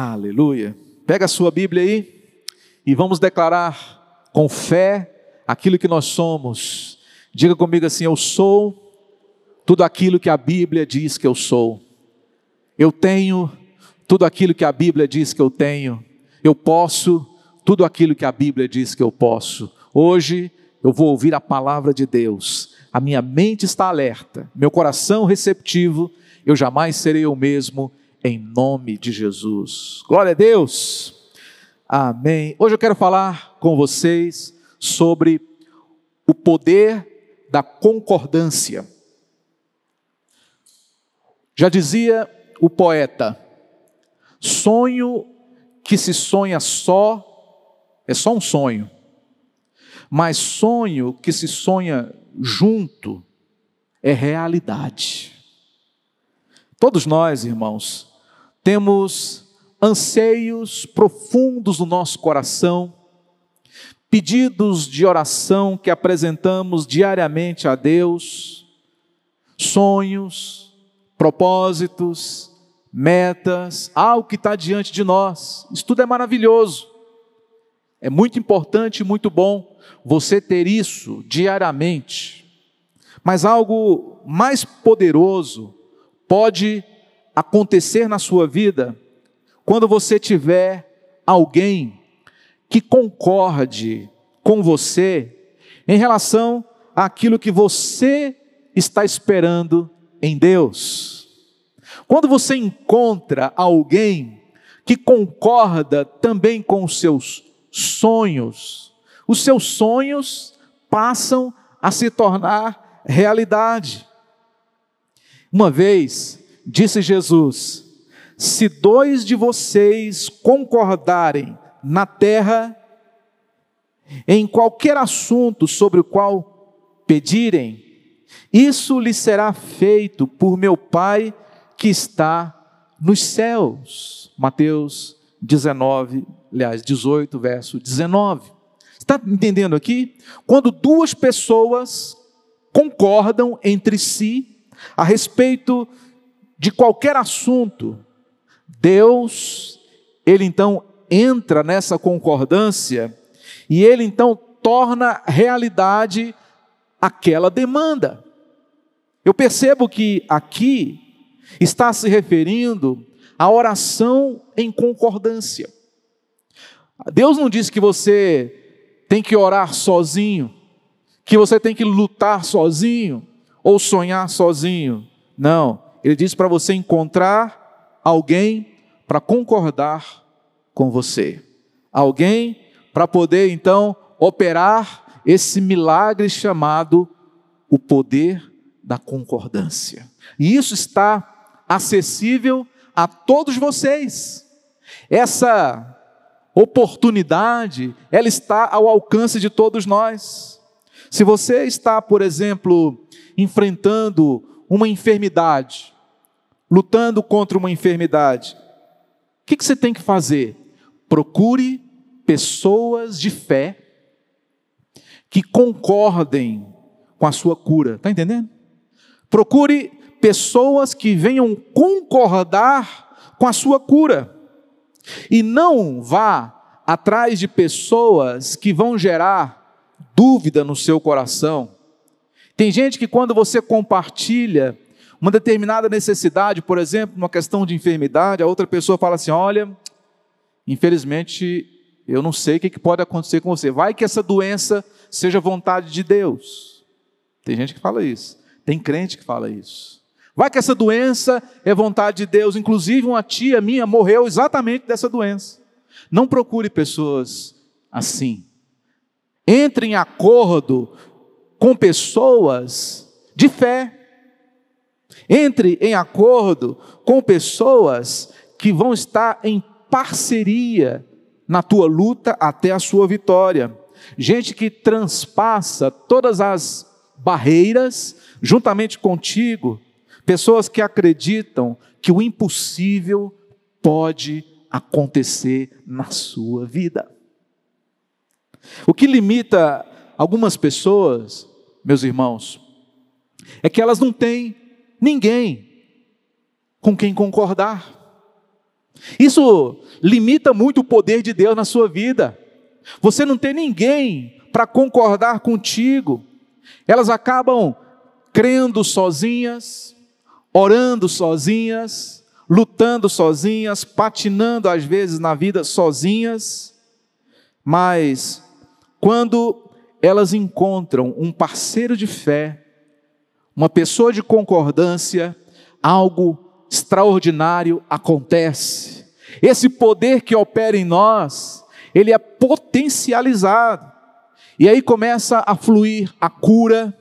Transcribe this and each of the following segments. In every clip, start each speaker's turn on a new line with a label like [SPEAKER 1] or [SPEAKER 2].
[SPEAKER 1] Aleluia. Pega a sua Bíblia aí e vamos declarar com fé aquilo que nós somos. Diga comigo assim: Eu sou tudo aquilo que a Bíblia diz que eu sou. Eu tenho tudo aquilo que a Bíblia diz que eu tenho. Eu posso tudo aquilo que a Bíblia diz que eu posso. Hoje eu vou ouvir a palavra de Deus. A minha mente está alerta, meu coração receptivo. Eu jamais serei o mesmo em nome de Jesus. Glória a Deus. Amém. Hoje eu quero falar com vocês sobre o poder da concordância. Já dizia o poeta: sonho que se sonha só é só um sonho, mas sonho que se sonha junto é realidade. Todos nós, irmãos, temos anseios profundos no nosso coração, pedidos de oração que apresentamos diariamente a Deus, sonhos, propósitos, metas, algo que está diante de nós. Isso tudo é maravilhoso. É muito importante e muito bom você ter isso diariamente. Mas algo mais poderoso pode acontecer na sua vida quando você tiver alguém que concorde com você em relação àquilo que você está esperando em Deus. Quando você encontra alguém que concorda também com os seus sonhos, os seus sonhos passam a se tornar realidade. Uma vez, disse Jesus: se dois de vocês concordarem na terra, em qualquer assunto sobre o qual pedirem, isso lhe será feito por meu Pai que está nos céus. Mateus 19, aliás, 18, verso 19. Está entendendo aqui? Quando duas pessoas concordam entre si a respeito de qualquer assunto, Deus, ele então entra nessa concordância e ele então torna realidade aquela demanda. Eu percebo que aqui está se referindo à oração em concordância. Deus não diz que você tem que orar sozinho, que você tem que lutar sozinho ou sonhar sozinho. Não, ele diz para você encontrar alguém para concordar com você. Alguém para poder então operar esse milagre chamado o poder da concordância. E isso está acessível a todos vocês. Essa oportunidade, ela está ao alcance de todos nós. Se você está, por exemplo, enfrentando uma enfermidade, lutando contra uma enfermidade, o que, você tem que fazer? Procure pessoas de fé que concordem com a sua cura. Está entendendo? Procure pessoas que venham concordar com a sua cura. E não vá atrás de pessoas que vão gerar dúvida no seu coração. Tem gente que quando você compartilha uma determinada necessidade, por exemplo, uma questão de enfermidade, a outra pessoa fala assim: olha, infelizmente eu não sei o que pode acontecer com você. Vai que essa doença seja vontade de Deus. Tem gente que fala isso. Tem crente que fala isso. Vai que essa doença é vontade de Deus. Inclusive, uma tia minha morreu exatamente dessa doença. Não procure pessoas assim. Entre em acordo com pessoas de fé. Entre em acordo com pessoas que vão estar em parceria na tua luta até a sua vitória. Gente que transpassa todas as barreiras juntamente contigo, pessoas que acreditam que o impossível pode acontecer na sua vida. O que limita algumas pessoas, meus irmãos, é que elas não têm ninguém com quem concordar. Isso limita muito o poder de Deus na sua vida. Você não tem ninguém para concordar contigo. Elas acabam crendo sozinhas, orando sozinhas, lutando sozinhas, patinando às vezes na vida sozinhas, mas quando elas encontram um parceiro de fé, uma pessoa de concordância, algo extraordinário acontece. Esse poder que opera em nós, ele é potencializado. E aí começa a fluir a cura,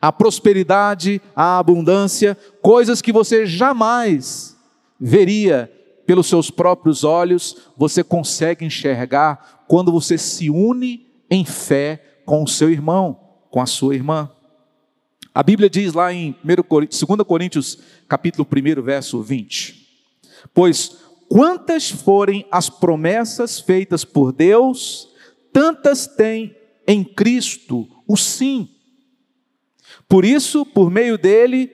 [SPEAKER 1] a prosperidade, a abundância, coisas que você jamais veria pelos seus próprios olhos, você consegue enxergar quando você se une em fé com o seu irmão, com a sua irmã. A Bíblia diz lá em 2 Coríntios, capítulo 1, verso 20: Pois quantas forem as promessas feitas por Deus, tantas tem em Cristo o sim. Por isso, por meio dele,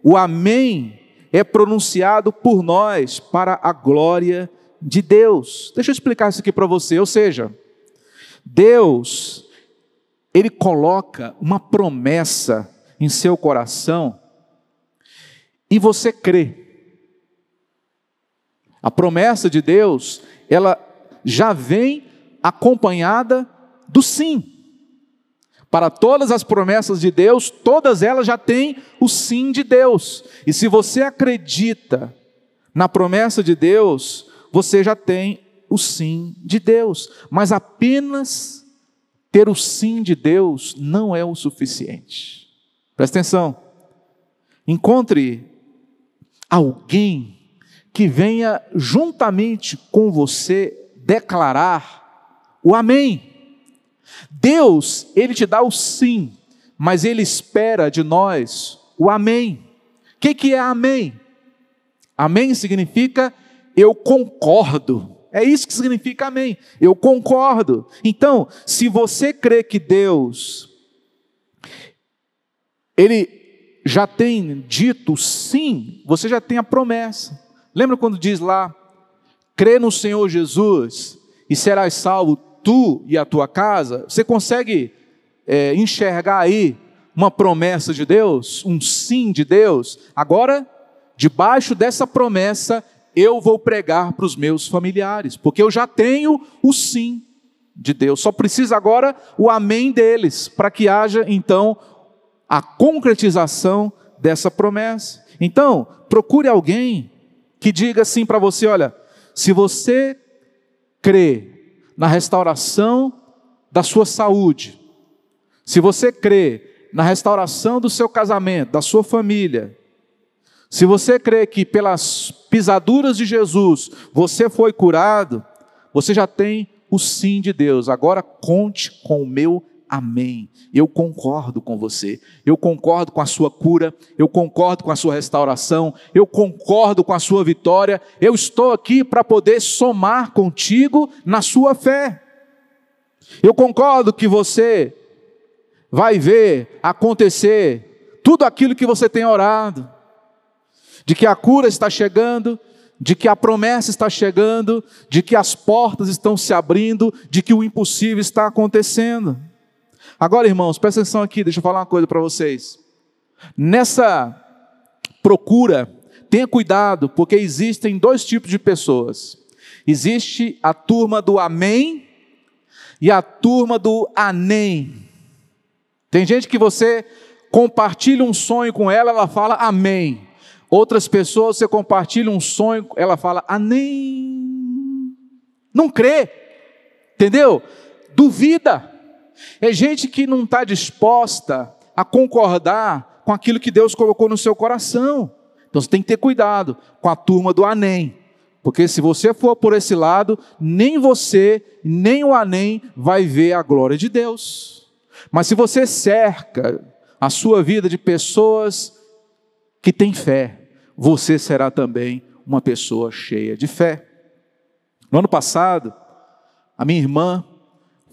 [SPEAKER 1] o Amém é pronunciado por nós para a glória de Deus. Deixa eu explicar isso aqui para você. Ou seja, Deus, Ele coloca uma promessa em seu coração e você crê. A promessa de Deus, ela já vem acompanhada do sim. Para todas as promessas de Deus, todas elas já têm o sim de Deus. E se você acredita na promessa de Deus, você já tem o sim de Deus. Mas apenas ter o sim de Deus não é o suficiente. Presta atenção. Encontre alguém que venha juntamente com você declarar o amém. Deus, ele te dá o sim, mas ele espera de nós o amém. O que, que é amém? Amém significa eu concordo. É isso que significa amém. Eu concordo. Então, se você crê que Deus ele já tem dito sim, você já tem a promessa. Lembra quando diz lá: crê no Senhor Jesus e serás salvo tu e a tua casa? Você consegue é, enxergar aí uma promessa de Deus, um sim de Deus? Agora, debaixo dessa promessa, eu vou pregar para os meus familiares, porque eu já tenho o sim de Deus. Só precisa agora o amém deles, para que haja então a concretização dessa promessa. Então, procure alguém que diga assim para você: olha, se você crê na restauração da sua saúde, se você crê na restauração do seu casamento, da sua família, se você crê que pelas pisaduras de Jesus você foi curado, você já tem o sim de Deus. Agora conte com o meu amém. Eu concordo com você, eu concordo com a sua cura, eu concordo com a sua restauração, eu concordo com a sua vitória, eu estou aqui para poder somar contigo na sua fé. Eu concordo que você vai ver acontecer tudo aquilo que você tem orado, de que a cura está chegando, de que a promessa está chegando, de que as portas estão se abrindo, de que o impossível está acontecendo. Agora, irmãos, presta atenção aqui, deixa eu falar uma coisa para vocês. Nessa procura, tenha cuidado, porque existem dois tipos de pessoas. Existe a turma do amém e a turma do anem. Tem gente que você compartilha um sonho com ela, ela fala amém. Outras pessoas você compartilha um sonho, ela fala anem. Não crê. Entendeu? Duvida. É gente que não está disposta a concordar com aquilo que Deus colocou no seu coração. Então você tem que ter cuidado com a turma do Anem. Porque se você for por esse lado, nem você, nem o Anem vai ver a glória de Deus. Mas se você cerca a sua vida de pessoas que têm fé, você será também uma pessoa cheia de fé. No ano passado, a minha irmã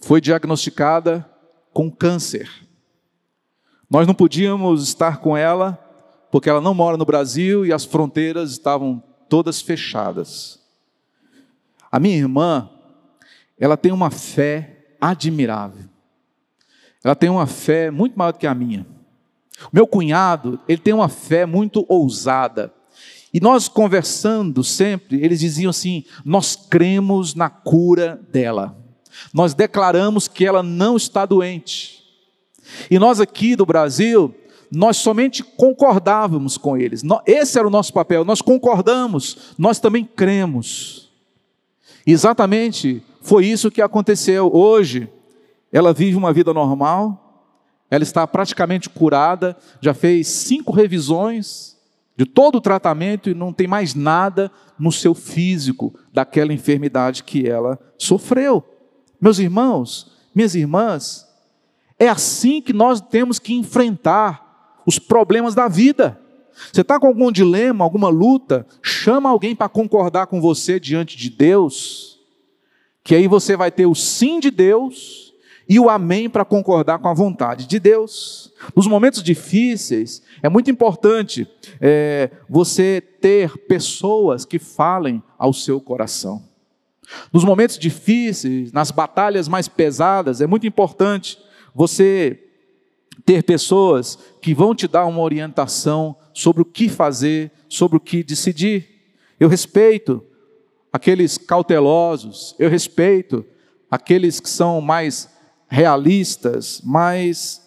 [SPEAKER 1] foi diagnosticada com câncer. Nós não podíamos estar com ela porque ela não mora no Brasil e as fronteiras estavam todas fechadas. A minha irmã, ela tem uma fé admirável. Ela tem uma fé muito maior do que a minha. Meu cunhado, ele tem uma fé muito ousada. E nós conversando sempre, eles diziam assim: nós cremos na cura dela. Nós declaramos que ela não está doente. E nós aqui do Brasil, nós somente concordávamos com eles. Esse era o nosso papel. Nós concordamos, nós também cremos. Exatamente foi isso que aconteceu. Hoje, ela vive uma vida normal, ela está praticamente curada, já fez cinco revisões de todo o tratamento e não tem mais nada no seu físico daquela enfermidade que ela sofreu. Meus irmãos, minhas irmãs, é assim que nós temos que enfrentar os problemas da vida. Você está com algum dilema, alguma luta, chama alguém para concordar com você diante de Deus, que aí você vai ter o sim de Deus e o amém para concordar com a vontade de Deus. Nos momentos difíceis, é muito importante é, você ter pessoas que falem ao seu coração. Nos momentos difíceis, nas batalhas mais pesadas, é muito importante você ter pessoas que vão te dar uma orientação sobre o que fazer, sobre o que decidir. Eu respeito aqueles cautelosos, eu respeito aqueles que são mais realistas, mas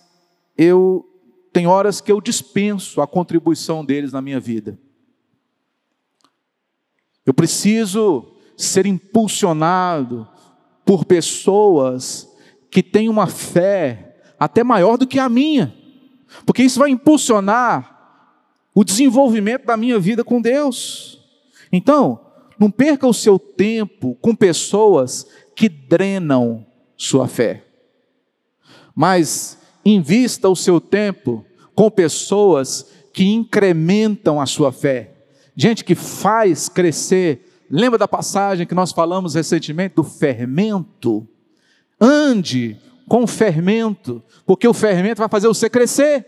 [SPEAKER 1] eu tem horas que eu dispenso a contribuição deles na minha vida. Eu preciso ser impulsionado por pessoas que têm uma fé até maior do que a minha, porque isso vai impulsionar o desenvolvimento da minha vida com Deus. Então, não perca o seu tempo com pessoas que drenam sua fé mas invista o seu tempo com pessoas que incrementam a sua fé, gente que faz crescer. Lembra da passagem que nós falamos recentemente do fermento? Ande com fermento, porque o fermento vai fazer você crescer.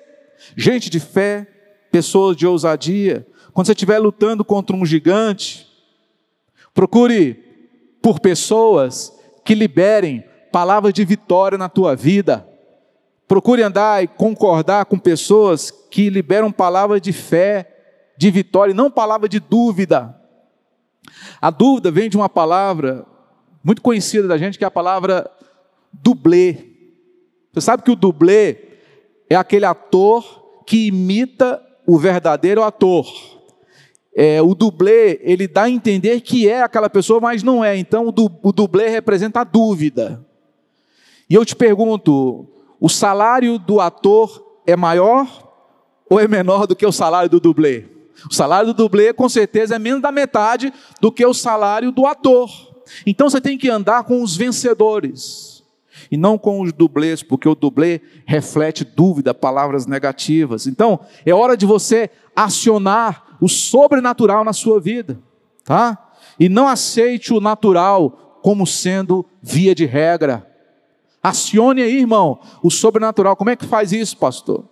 [SPEAKER 1] Gente de fé, pessoas de ousadia. Quando você estiver lutando contra um gigante, procure por pessoas que liberem palavras de vitória na tua vida. Procure andar e concordar com pessoas que liberam palavras de fé, de vitória, e não palavra de dúvida. A dúvida vem de uma palavra muito conhecida da gente, que é a palavra dublê. Você sabe que o dublê é aquele ator que imita o verdadeiro ator. É, o dublê, ele dá a entender que é aquela pessoa, mas não é. Então, o, du, o dublê representa a dúvida. E eu te pergunto, o salário do ator é maior ou é menor do que o salário do dublê? O salário do dublê, com certeza, é menos da metade do que o salário do ator. Então você tem que andar com os vencedores e não com os dublês, porque o dublê reflete dúvida, palavras negativas. Então, é hora de você acionar o sobrenatural na sua vida, tá? E não aceite o natural como sendo via de regra. Acione aí, irmão, o sobrenatural. Como é que faz isso, pastor?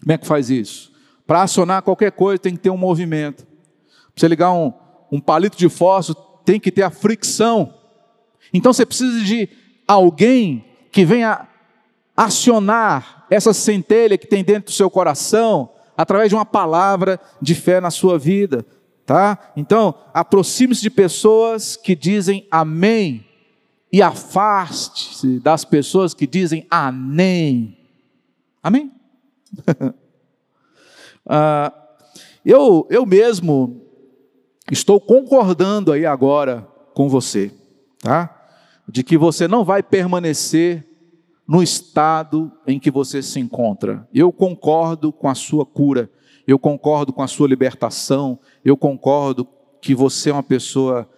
[SPEAKER 1] Como é que faz isso? Para acionar qualquer coisa tem que ter um movimento. Para você ligar um, um palito de fósforo, tem que ter a fricção. Então você precisa de alguém que venha acionar essa centelha que tem dentro do seu coração através de uma palavra de fé na sua vida, tá? Então, aproxime-se de pessoas que dizem amém e afaste-se das pessoas que dizem amém. Amém? ah, eu, eu mesmo estou concordando aí agora com você, tá? De que você não vai permanecer no estado em que você se encontra. Eu concordo com a sua cura, eu concordo com a sua libertação, eu concordo que você é uma pessoa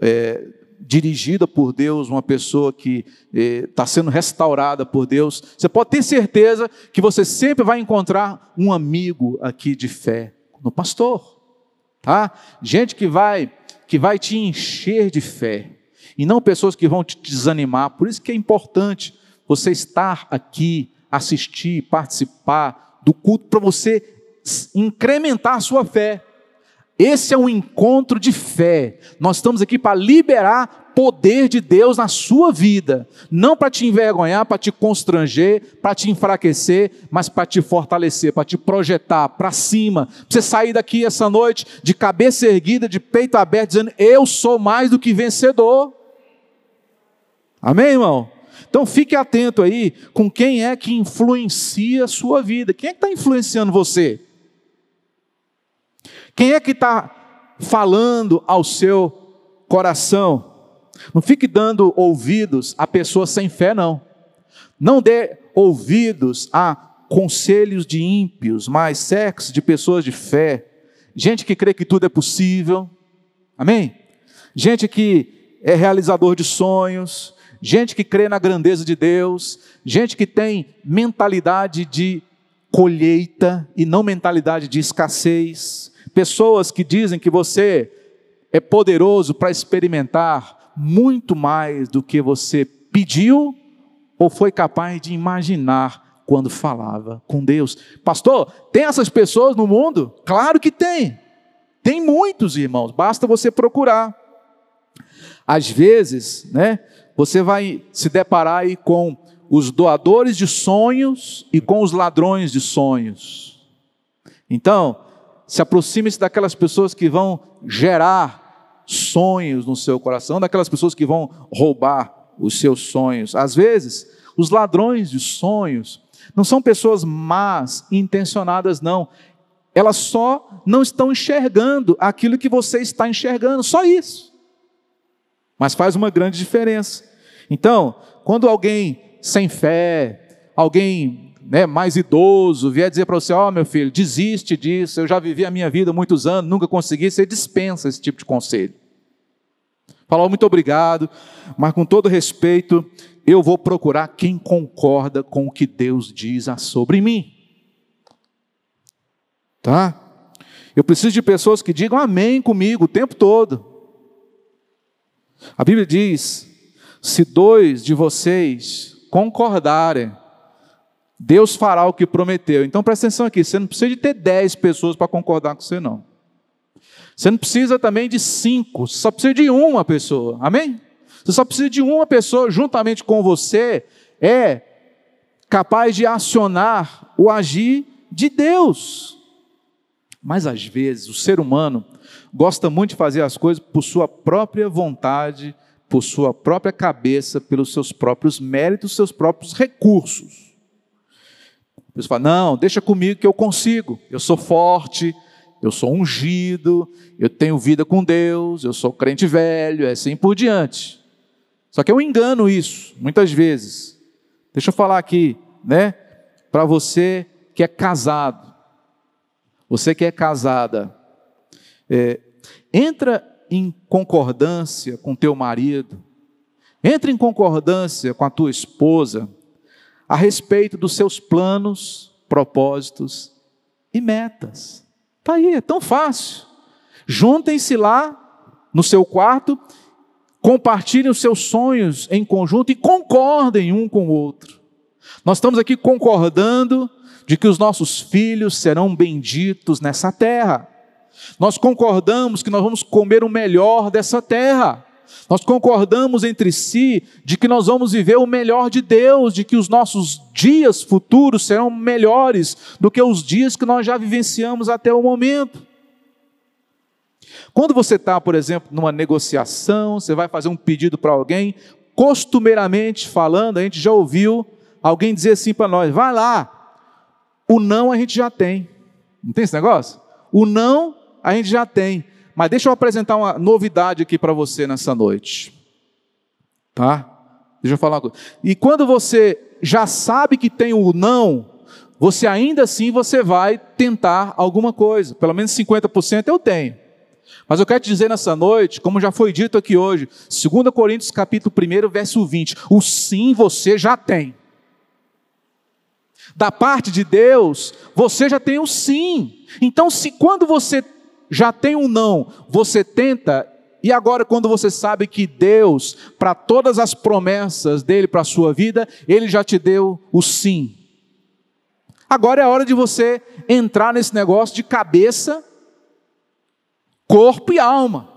[SPEAKER 1] é, dirigida por Deus, uma pessoa que está eh, sendo restaurada por Deus, você pode ter certeza que você sempre vai encontrar um amigo aqui de fé no pastor, tá? Gente que vai que vai te encher de fé e não pessoas que vão te desanimar. Por isso que é importante você estar aqui, assistir, participar do culto para você incrementar a sua fé. Esse é um encontro de fé. Nós estamos aqui para liberar poder de Deus na sua vida, não para te envergonhar, para te constranger, para te enfraquecer, mas para te fortalecer, para te projetar para cima, para você sair daqui essa noite de cabeça erguida, de peito aberto, dizendo: Eu sou mais do que vencedor. Amém, irmão? Então fique atento aí com quem é que influencia a sua vida. Quem é que está influenciando você? Quem é que está falando ao seu coração? Não fique dando ouvidos a pessoas sem fé, não. Não dê ouvidos a conselhos de ímpios, mas sexo de pessoas de fé. Gente que crê que tudo é possível. Amém? Gente que é realizador de sonhos. Gente que crê na grandeza de Deus. Gente que tem mentalidade de colheita e não mentalidade de escassez. Pessoas que dizem que você é poderoso para experimentar muito mais do que você pediu ou foi capaz de imaginar quando falava com Deus. Pastor, tem essas pessoas no mundo? Claro que tem. Tem muitos, irmãos, basta você procurar. Às vezes, né, você vai se deparar aí com os doadores de sonhos e com os ladrões de sonhos. Então, se aproxime-se daquelas pessoas que vão gerar sonhos no seu coração, daquelas pessoas que vão roubar os seus sonhos. Às vezes, os ladrões de sonhos não são pessoas más intencionadas, não. Elas só não estão enxergando aquilo que você está enxergando, só isso. Mas faz uma grande diferença. Então, quando alguém sem fé, alguém né, mais idoso, vier dizer para você: Ó, oh, meu filho, desiste disso, eu já vivi a minha vida muitos anos, nunca consegui, você dispensa esse tipo de conselho. Fala, muito obrigado, mas com todo respeito, eu vou procurar quem concorda com o que Deus diz sobre mim. Tá? Eu preciso de pessoas que digam amém comigo o tempo todo. A Bíblia diz: se dois de vocês concordarem, Deus fará o que prometeu. Então presta atenção aqui, você não precisa de ter dez pessoas para concordar com você, não. Você não precisa também de cinco, você só precisa de uma pessoa. Amém? Você só precisa de uma pessoa juntamente com você, é capaz de acionar o agir de Deus. Mas às vezes o ser humano gosta muito de fazer as coisas por sua própria vontade, por sua própria cabeça, pelos seus próprios méritos, seus próprios recursos. Deus fala: não, deixa comigo que eu consigo, eu sou forte, eu sou ungido, eu tenho vida com Deus, eu sou crente velho, é assim por diante. Só que eu engano isso, muitas vezes. Deixa eu falar aqui, né, para você que é casado, você que é casada, é, entra em concordância com teu marido, entra em concordância com a tua esposa, a respeito dos seus planos, propósitos e metas. Está aí, é tão fácil. Juntem-se lá no seu quarto, compartilhem os seus sonhos em conjunto e concordem um com o outro. Nós estamos aqui concordando de que os nossos filhos serão benditos nessa terra. Nós concordamos que nós vamos comer o melhor dessa terra. Nós concordamos entre si de que nós vamos viver o melhor de Deus, de que os nossos dias futuros serão melhores do que os dias que nós já vivenciamos até o momento. Quando você está, por exemplo, numa negociação, você vai fazer um pedido para alguém, costumeiramente falando, a gente já ouviu alguém dizer assim para nós: vai lá, o não a gente já tem. Não tem esse negócio? O não a gente já tem. Mas deixa eu apresentar uma novidade aqui para você nessa noite. Tá? Deixa eu falar uma coisa. E quando você já sabe que tem o não, você ainda assim você vai tentar alguma coisa. Pelo menos 50% eu tenho. Mas eu quero te dizer nessa noite, como já foi dito aqui hoje, 2 Coríntios capítulo 1, verso 20, o sim você já tem. Da parte de Deus, você já tem o sim. Então, se quando você já tem um não, você tenta, e agora, quando você sabe que Deus, para todas as promessas dele para a sua vida, ele já te deu o sim. Agora é a hora de você entrar nesse negócio de cabeça corpo e alma.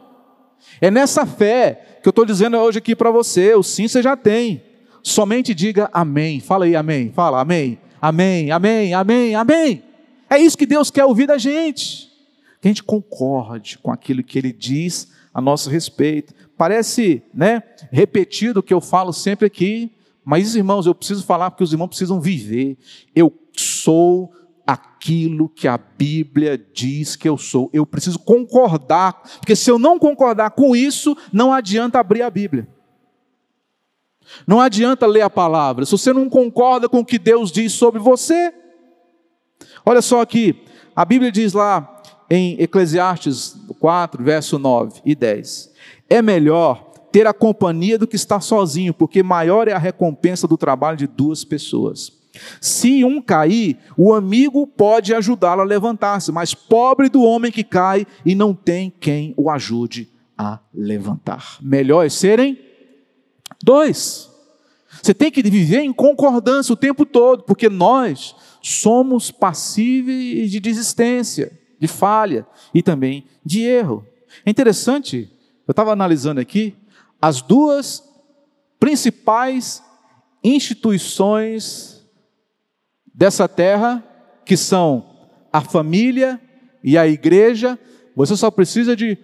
[SPEAKER 1] É nessa fé que eu estou dizendo hoje aqui para você: o sim você já tem. Somente diga amém. Fala aí, amém. Fala, amém. Amém, amém, amém, amém. É isso que Deus quer ouvir da gente. Que a gente concorde com aquilo que Ele diz a nosso respeito. Parece né, repetido o que eu falo sempre aqui, mas irmãos, eu preciso falar porque os irmãos precisam viver. Eu sou aquilo que a Bíblia diz que eu sou. Eu preciso concordar, porque se eu não concordar com isso, não adianta abrir a Bíblia. Não adianta ler a palavra. Se você não concorda com o que Deus diz sobre você, olha só aqui, a Bíblia diz lá em Eclesiastes 4, verso 9 e 10: É melhor ter a companhia do que estar sozinho, porque maior é a recompensa do trabalho de duas pessoas. Se um cair, o amigo pode ajudá-lo a levantar-se, mas pobre do homem que cai e não tem quem o ajude a levantar. Melhor é serem dois. Você tem que viver em concordância o tempo todo, porque nós somos passíveis de desistência, de falha e também de erro. É interessante, eu estava analisando aqui, as duas principais instituições dessa terra, que são a família e a igreja, você só precisa de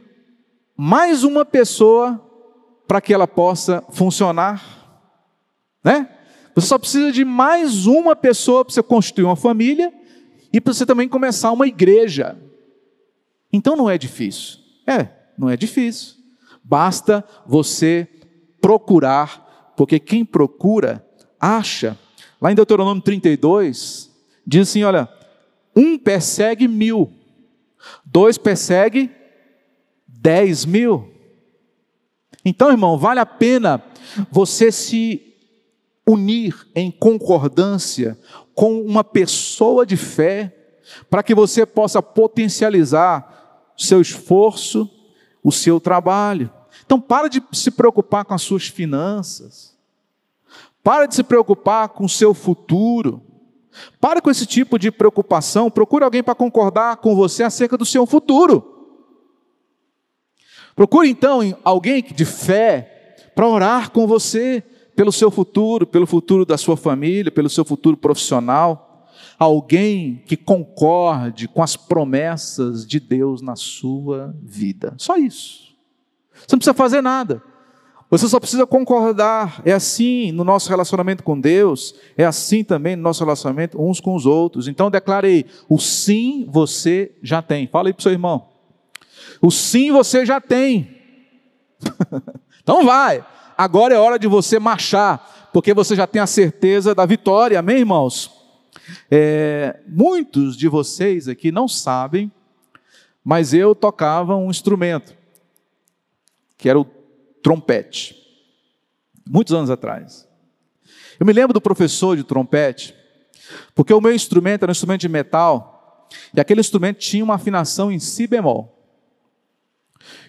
[SPEAKER 1] mais uma pessoa para que ela possa funcionar, né? Você só precisa de mais uma pessoa para você constituir uma família e para você também começar uma igreja. Então não é difícil. É, não é difícil. Basta você procurar, porque quem procura, acha. Lá em Deuteronômio 32, diz assim: olha, um persegue mil, dois persegue dez mil. Então, irmão, vale a pena você se unir em concordância com uma pessoa de fé, para que você possa potencializar seu esforço, o seu trabalho. Então, para de se preocupar com as suas finanças. Para de se preocupar com o seu futuro. Para com esse tipo de preocupação. Procure alguém para concordar com você acerca do seu futuro. Procure então alguém de fé para orar com você pelo seu futuro, pelo futuro da sua família, pelo seu futuro profissional. Alguém que concorde com as promessas de Deus na sua vida. Só isso. Você não precisa fazer nada. Você só precisa concordar. É assim no nosso relacionamento com Deus, é assim também no nosso relacionamento uns com os outros. Então declarei: o sim você já tem. Fala aí para o seu irmão. O sim você já tem. então vai. Agora é hora de você marchar, porque você já tem a certeza da vitória. Amém, irmãos? É, muitos de vocês aqui não sabem, mas eu tocava um instrumento que era o trompete, muitos anos atrás. Eu me lembro do professor de trompete, porque o meu instrumento era um instrumento de metal, e aquele instrumento tinha uma afinação em si bemol.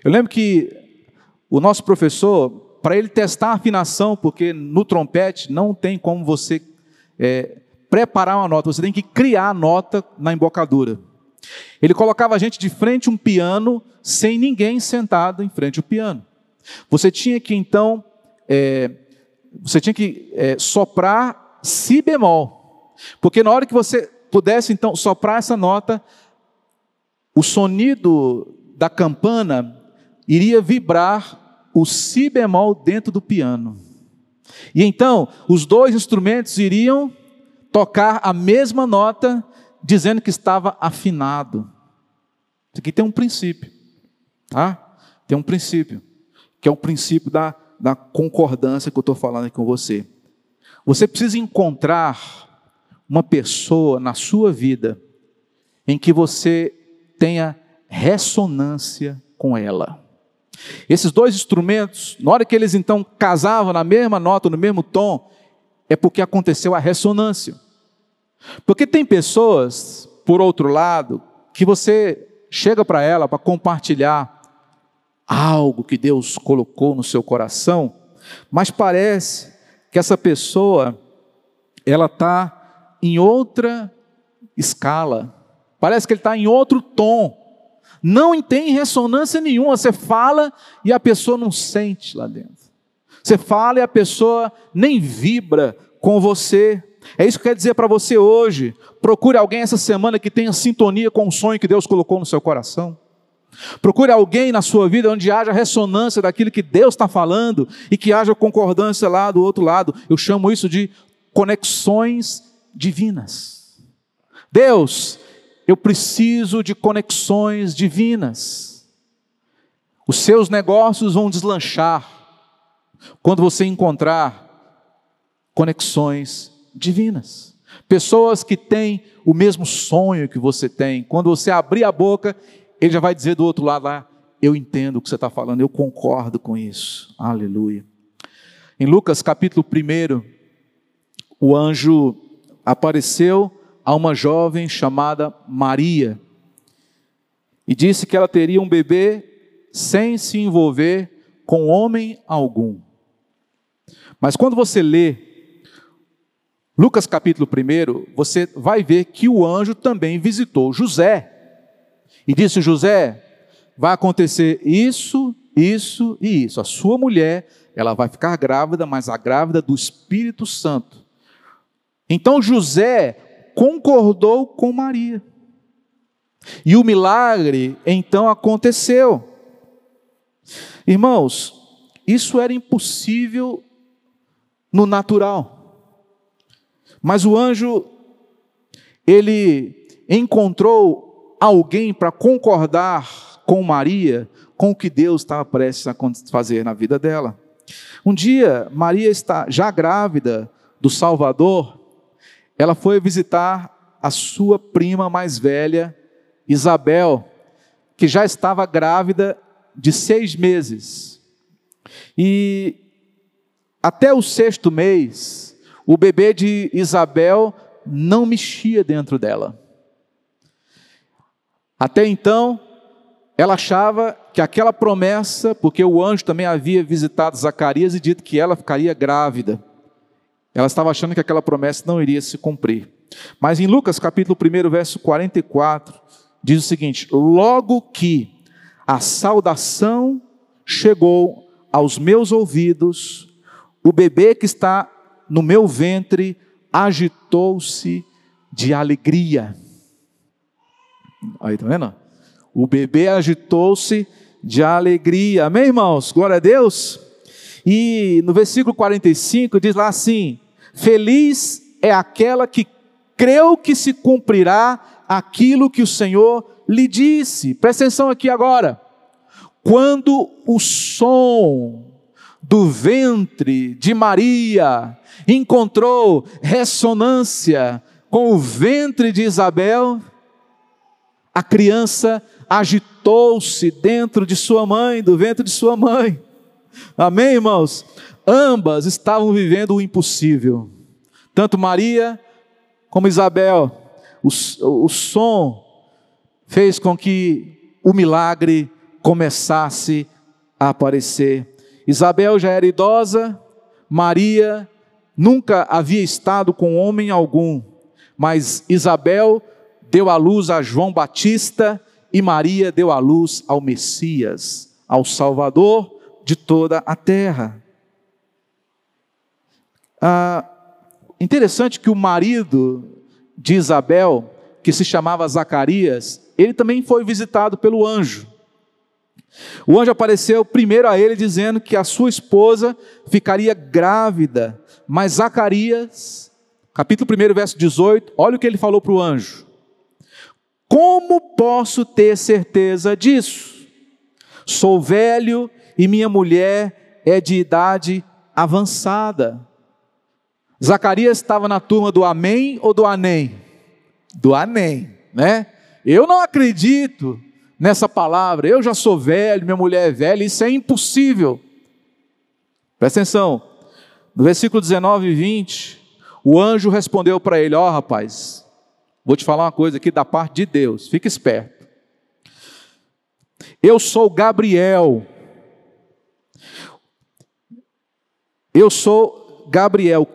[SPEAKER 1] Eu lembro que o nosso professor, para ele testar a afinação, porque no trompete não tem como você é, preparar uma nota, você tem que criar a nota na embocadura. Ele colocava a gente de frente a um piano, sem ninguém sentado em frente ao piano. Você tinha que então, é, você tinha que é, soprar si bemol, porque na hora que você pudesse então soprar essa nota, o sonido da campana iria vibrar o si bemol dentro do piano. E então os dois instrumentos iriam tocar a mesma nota dizendo que estava afinado. Isso aqui tem um princípio, tá? Tem um princípio, que é o princípio da, da concordância que eu estou falando aqui com você. Você precisa encontrar uma pessoa na sua vida em que você tenha ressonância com ela. Esses dois instrumentos, na hora que eles então casavam na mesma nota, no mesmo tom, é porque aconteceu a ressonância. Porque tem pessoas, por outro lado, que você chega para ela para compartilhar algo que Deus colocou no seu coração, mas parece que essa pessoa ela está em outra escala, parece que ele está em outro tom, Não tem ressonância nenhuma. Você fala e a pessoa não sente lá dentro. Você fala e a pessoa nem vibra com você. É isso que eu quero dizer para você hoje. Procure alguém essa semana que tenha sintonia com o sonho que Deus colocou no seu coração. Procure alguém na sua vida onde haja ressonância daquilo que Deus está falando e que haja concordância lá do outro lado. Eu chamo isso de conexões divinas. Deus, eu preciso de conexões divinas. Os seus negócios vão deslanchar quando você encontrar conexões divinas. Pessoas que têm o mesmo sonho que você tem. Quando você abrir a boca, ele já vai dizer do outro lado lá: Eu entendo o que você está falando, eu concordo com isso. Aleluia. Em Lucas capítulo 1, o anjo apareceu a uma jovem chamada Maria e disse que ela teria um bebê sem se envolver com homem algum. Mas quando você lê Lucas capítulo 1, você vai ver que o anjo também visitou José e disse: José, vai acontecer isso, isso e isso. A sua mulher, ela vai ficar grávida, mas a grávida do Espírito Santo. Então José concordou com Maria. E o milagre então aconteceu. Irmãos, isso era impossível no natural. Mas o anjo, ele encontrou alguém para concordar com Maria com o que Deus estava prestes a fazer na vida dela. Um dia, Maria está já grávida do Salvador, ela foi visitar a sua prima mais velha, Isabel, que já estava grávida de seis meses. E até o sexto mês, o bebê de Isabel não mexia dentro dela. Até então, ela achava que aquela promessa, porque o anjo também havia visitado Zacarias e dito que ela ficaria grávida. Ela estava achando que aquela promessa não iria se cumprir. Mas em Lucas capítulo 1, verso 44, diz o seguinte: Logo que a saudação chegou aos meus ouvidos, o bebê que está no meu ventre agitou-se de alegria. Aí, tá vendo? O bebê agitou-se de alegria. Amém, irmãos? Glória a Deus. E no versículo 45 diz lá assim: Feliz é aquela que creu que se cumprirá aquilo que o Senhor lhe disse. Presta atenção aqui agora. Quando o som do ventre de Maria encontrou ressonância com o ventre de Isabel, a criança agitou-se dentro de sua mãe, do ventre de sua mãe. Amém, irmãos? Ambas estavam vivendo o impossível. Tanto Maria como Isabel. O, o som fez com que o milagre começasse a aparecer. Isabel já era idosa, Maria nunca havia estado com homem algum, mas Isabel deu à luz a João Batista e Maria deu à luz ao Messias, ao Salvador de toda a terra. Ah, interessante que o marido de Isabel, que se chamava Zacarias, ele também foi visitado pelo anjo. O anjo apareceu primeiro a ele dizendo que a sua esposa ficaria grávida, mas Zacarias, capítulo 1, verso 18, olha o que ele falou para o anjo: Como posso ter certeza disso? Sou velho e minha mulher é de idade avançada. Zacarias estava na turma do Amém ou do Anem? Do Anem, né? Eu não acredito nessa palavra. Eu já sou velho, minha mulher é velha, isso é impossível. Presta atenção. No versículo 19 e 20, o anjo respondeu para ele: Ó oh, rapaz, vou te falar uma coisa aqui da parte de Deus, fica esperto. Eu sou Gabriel. Eu sou Gabriel,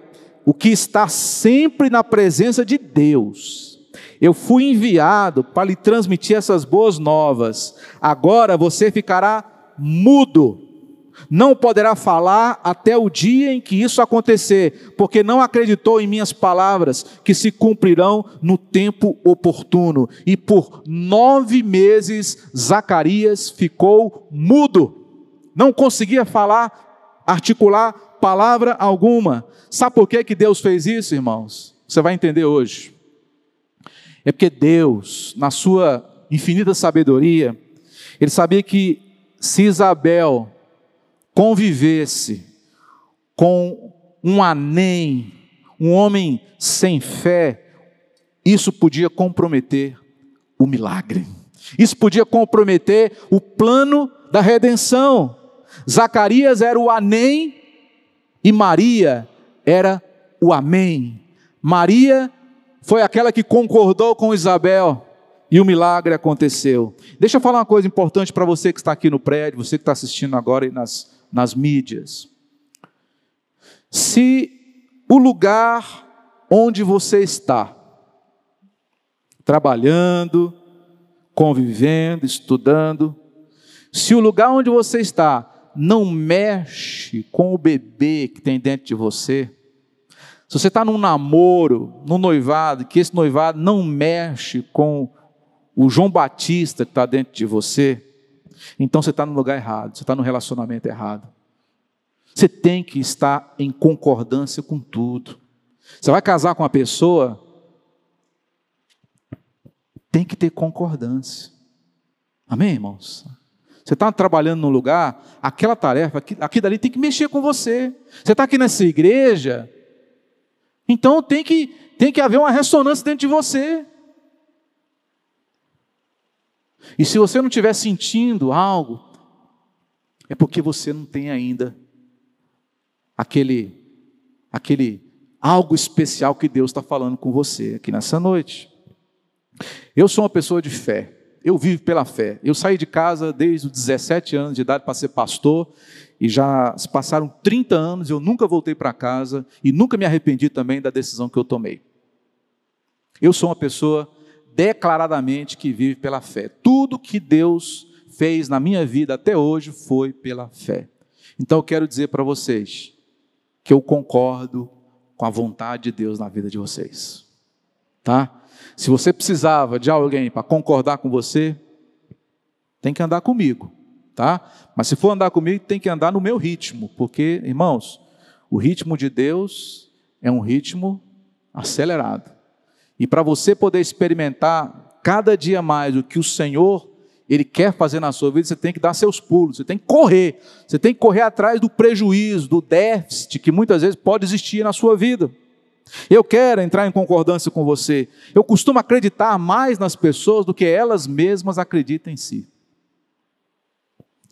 [SPEAKER 1] o que está sempre na presença de Deus. Eu fui enviado para lhe transmitir essas boas novas. Agora você ficará mudo. Não poderá falar até o dia em que isso acontecer, porque não acreditou em minhas palavras, que se cumprirão no tempo oportuno. E por nove meses Zacarias ficou mudo, não conseguia falar, articular palavra alguma. Sabe por que, que Deus fez isso, irmãos? Você vai entender hoje. É porque Deus, na sua infinita sabedoria, ele sabia que se Isabel convivesse com um anem, um homem sem fé, isso podia comprometer o milagre. Isso podia comprometer o plano da redenção. Zacarias era o anem e Maria era o amém. Maria foi aquela que concordou com Isabel e o milagre aconteceu. Deixa eu falar uma coisa importante para você que está aqui no prédio, você que está assistindo agora nas, nas mídias. Se o lugar onde você está, trabalhando, convivendo, estudando, se o lugar onde você está não mexe com o bebê que tem dentro de você, se você está num namoro, num noivado, que esse noivado não mexe com o João Batista que está dentro de você, então você está no lugar errado, você está no relacionamento errado. Você tem que estar em concordância com tudo. Você vai casar com uma pessoa, tem que ter concordância. Amém, irmãos? Você está trabalhando num lugar, aquela tarefa, aqui, aqui dali tem que mexer com você. Você está aqui nessa igreja, então tem que, tem que haver uma ressonância dentro de você. E se você não estiver sentindo algo, é porque você não tem ainda aquele, aquele algo especial que Deus está falando com você aqui nessa noite. Eu sou uma pessoa de fé. Eu vivo pela fé. Eu saí de casa desde os 17 anos de idade para ser pastor e já se passaram 30 anos, eu nunca voltei para casa e nunca me arrependi também da decisão que eu tomei. Eu sou uma pessoa declaradamente que vive pela fé. Tudo que Deus fez na minha vida até hoje foi pela fé. Então eu quero dizer para vocês que eu concordo com a vontade de Deus na vida de vocês. Tá? Se você precisava de alguém para concordar com você, tem que andar comigo tá? Mas se for andar comigo, tem que andar no meu ritmo, porque, irmãos, o ritmo de Deus é um ritmo acelerado. E para você poder experimentar cada dia mais o que o Senhor ele quer fazer na sua vida, você tem que dar seus pulos, você tem que correr, você tem que correr atrás do prejuízo, do déficit que muitas vezes pode existir na sua vida. Eu quero entrar em concordância com você. Eu costumo acreditar mais nas pessoas do que elas mesmas acreditam em si.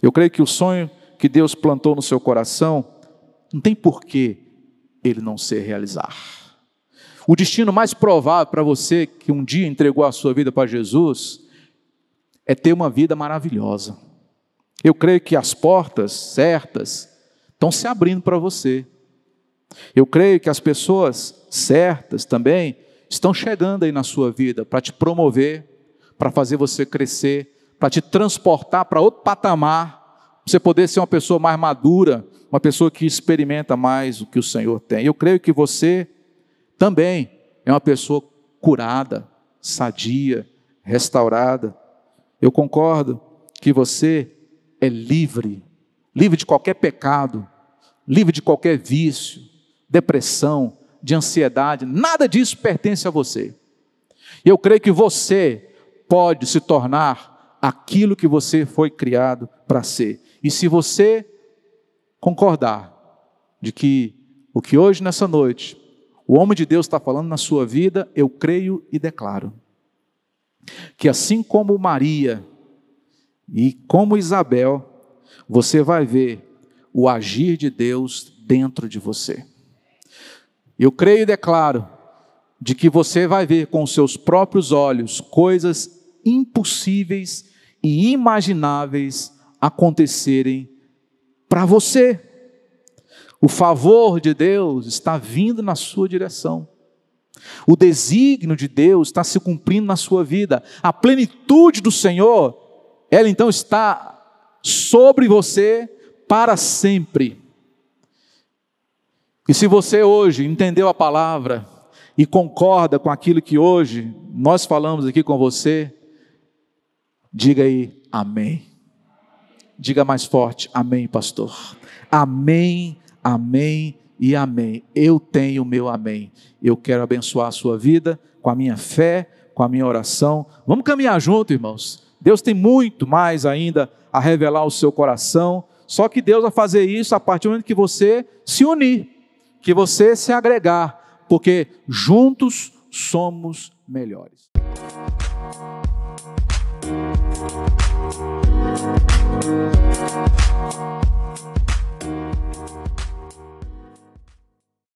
[SPEAKER 1] Eu creio que o sonho que Deus plantou no seu coração não tem porquê ele não ser realizar. O destino mais provável para você que um dia entregou a sua vida para Jesus é ter uma vida maravilhosa. Eu creio que as portas certas estão se abrindo para você. Eu creio que as pessoas certas também estão chegando aí na sua vida para te promover, para fazer você crescer, para te transportar para outro patamar, para você poder ser uma pessoa mais madura, uma pessoa que experimenta mais o que o Senhor tem. Eu creio que você também é uma pessoa curada, sadia, restaurada. Eu concordo que você é livre, livre de qualquer pecado, livre de qualquer vício, depressão, de ansiedade, nada disso pertence a você. E eu creio que você pode se tornar aquilo que você foi criado para ser. E se você concordar de que o que hoje, nessa noite, o homem de Deus está falando na sua vida, eu creio e declaro que assim como Maria e como Isabel, você vai ver o agir de Deus dentro de você. Eu creio e declaro de que você vai ver com seus próprios olhos coisas impossíveis e imagináveis acontecerem para você. O favor de Deus está vindo na sua direção. O desígnio de Deus está se cumprindo na sua vida. A plenitude do Senhor, ela então está sobre você para sempre. E se você hoje entendeu a palavra e concorda com aquilo que hoje nós falamos aqui com você, diga aí amém. Diga mais forte, amém, pastor. Amém, amém e amém. Eu tenho o meu amém. Eu quero abençoar a sua vida com a minha fé, com a minha oração. Vamos caminhar junto, irmãos. Deus tem muito mais ainda a revelar o seu coração. Só que Deus vai fazer isso a partir do momento que você se unir, que você se agregar, porque juntos somos melhores. Música